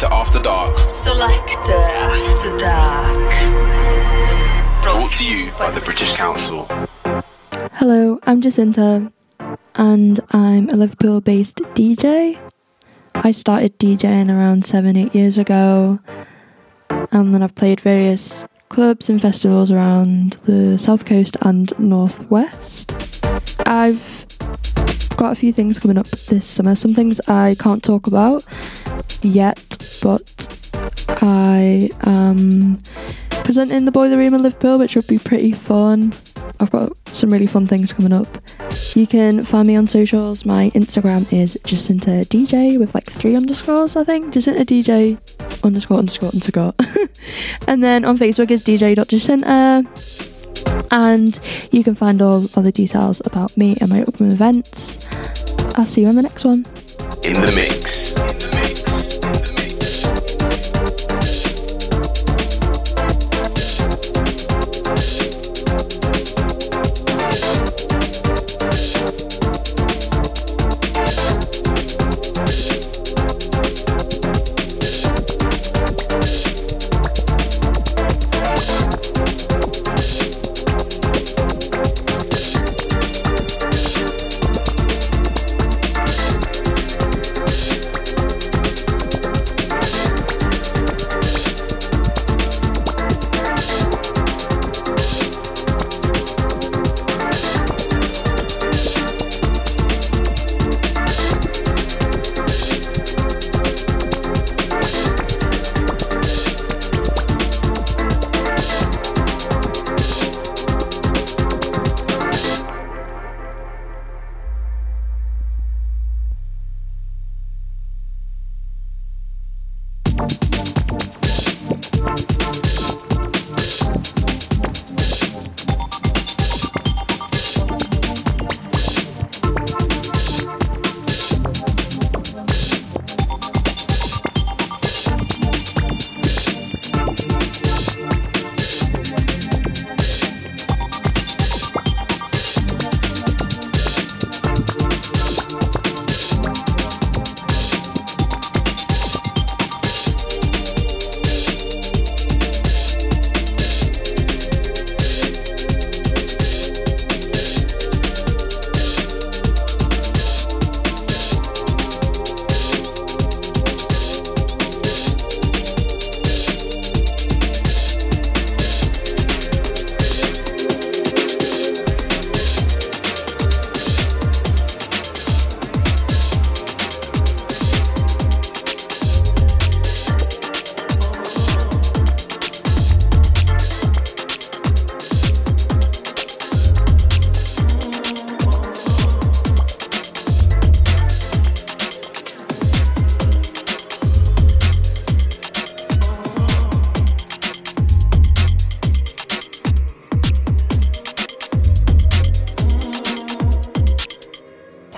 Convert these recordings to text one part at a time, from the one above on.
Selector After Dark. Selector After Dark. Brought to you by the British Council. Hello, I'm Jacinta, and I'm a Liverpool based DJ. I started DJing around seven, eight years ago, and then I've played various clubs and festivals around the south coast and northwest. I've got a few things coming up this summer, some things I can't talk about yet, but I am presenting the Boiler Room in Liverpool, which would be pretty fun. I've got some really fun things coming up. You can find me on socials. My Instagram is Jacinta DJ with like three underscores, I think. Jacinta DJ underscore underscore underscore. and then on Facebook is DJ.Jacinta. And you can find all other details about me and my upcoming events. I'll see you on the next one. In the mix. babe.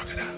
crocodile.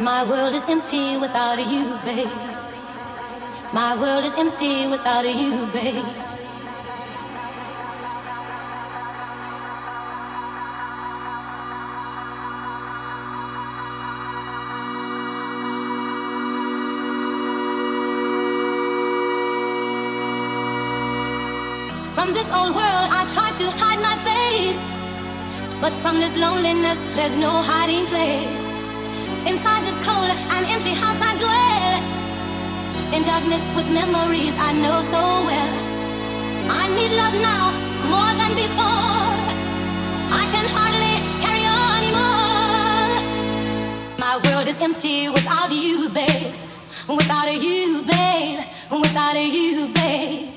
My world is empty without you, babe. My world is empty without you, babe. From this old world, I try to hide my face. But from this loneliness, there's no hiding place. Inside this cold and empty house, I dwell. In darkness with memories I know so well. I need love now more than before. I can hardly carry on anymore. My world is empty without you, babe. Without a you, babe. Without a you, babe.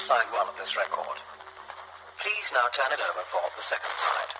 Side one of this record. Please now turn it over for the second side.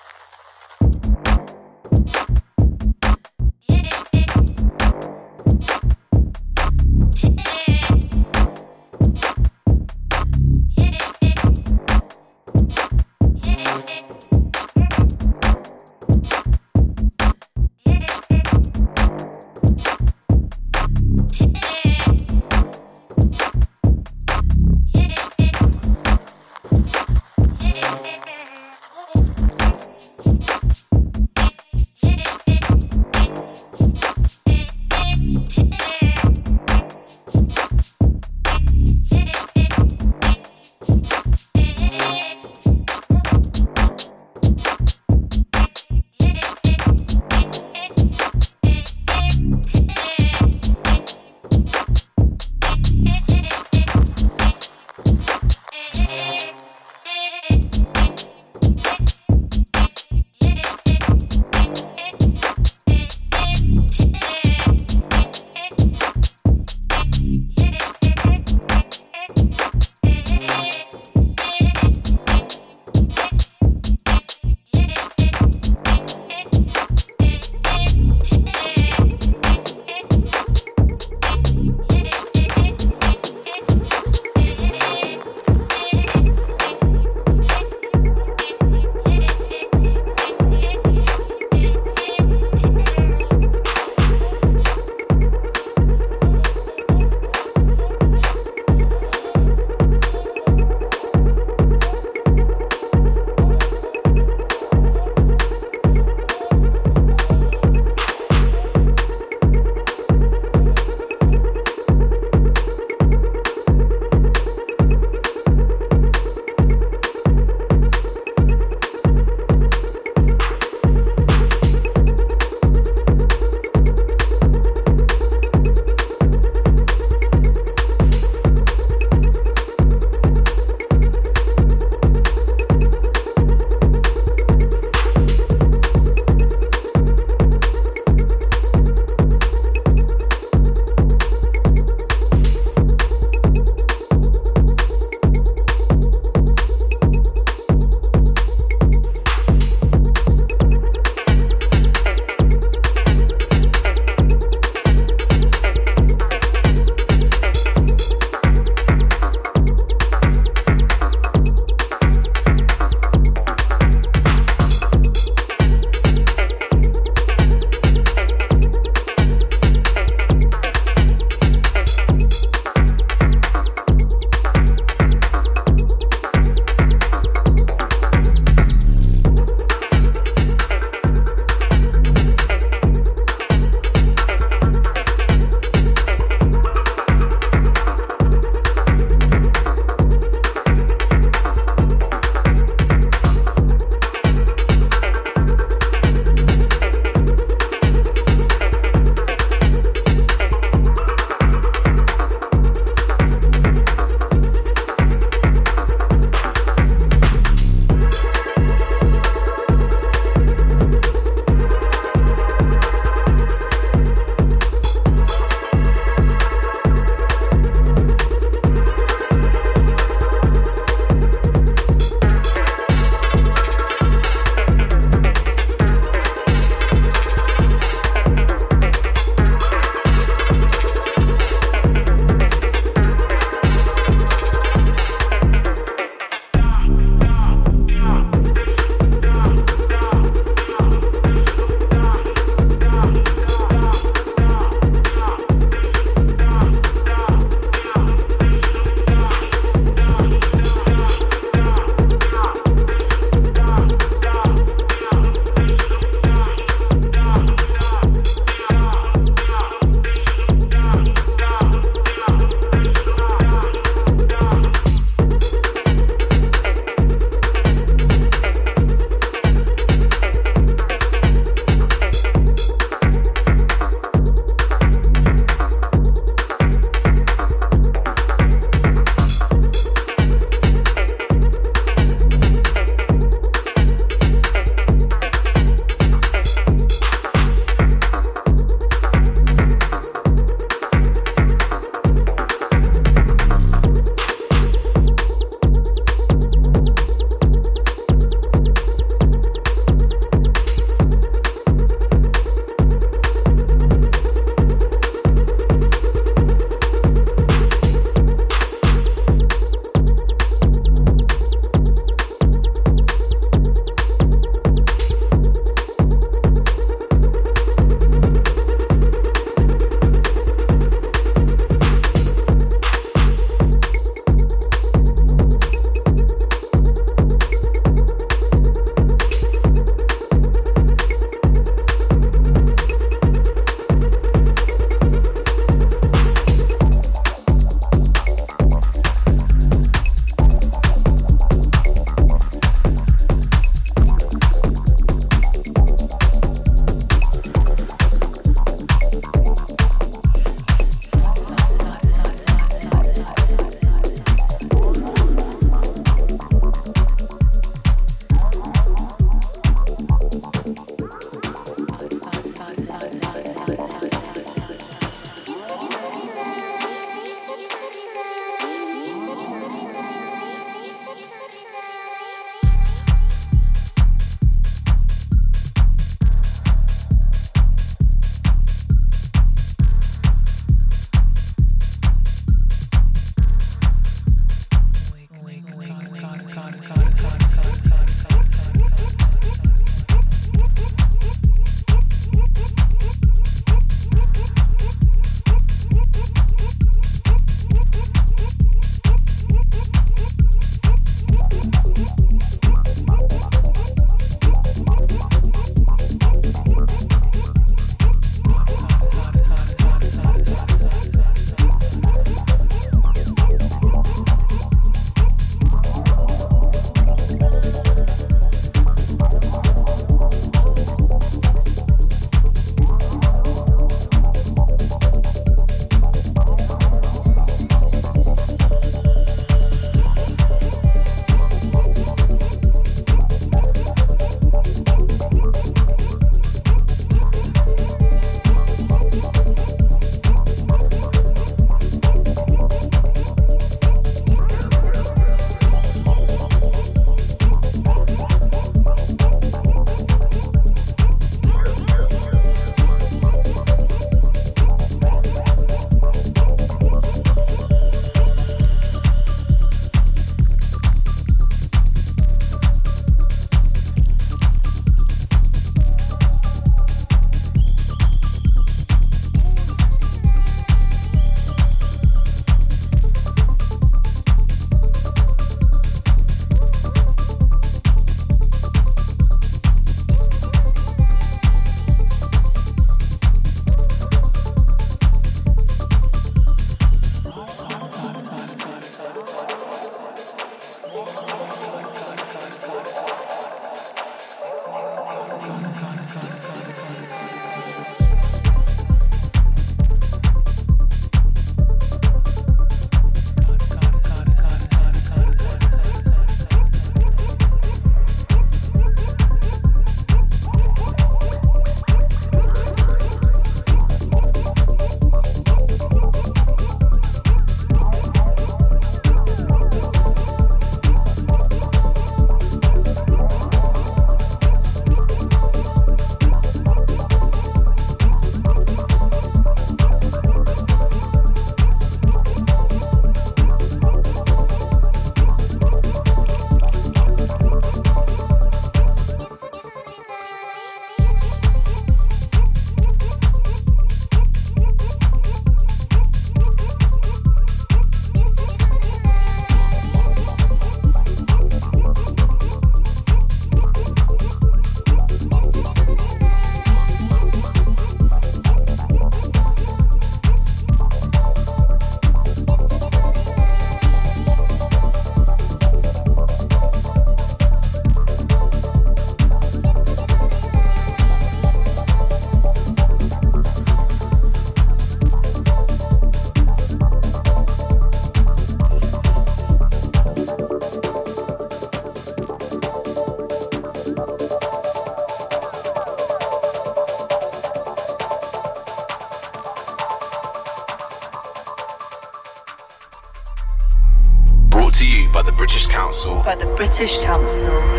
British Council.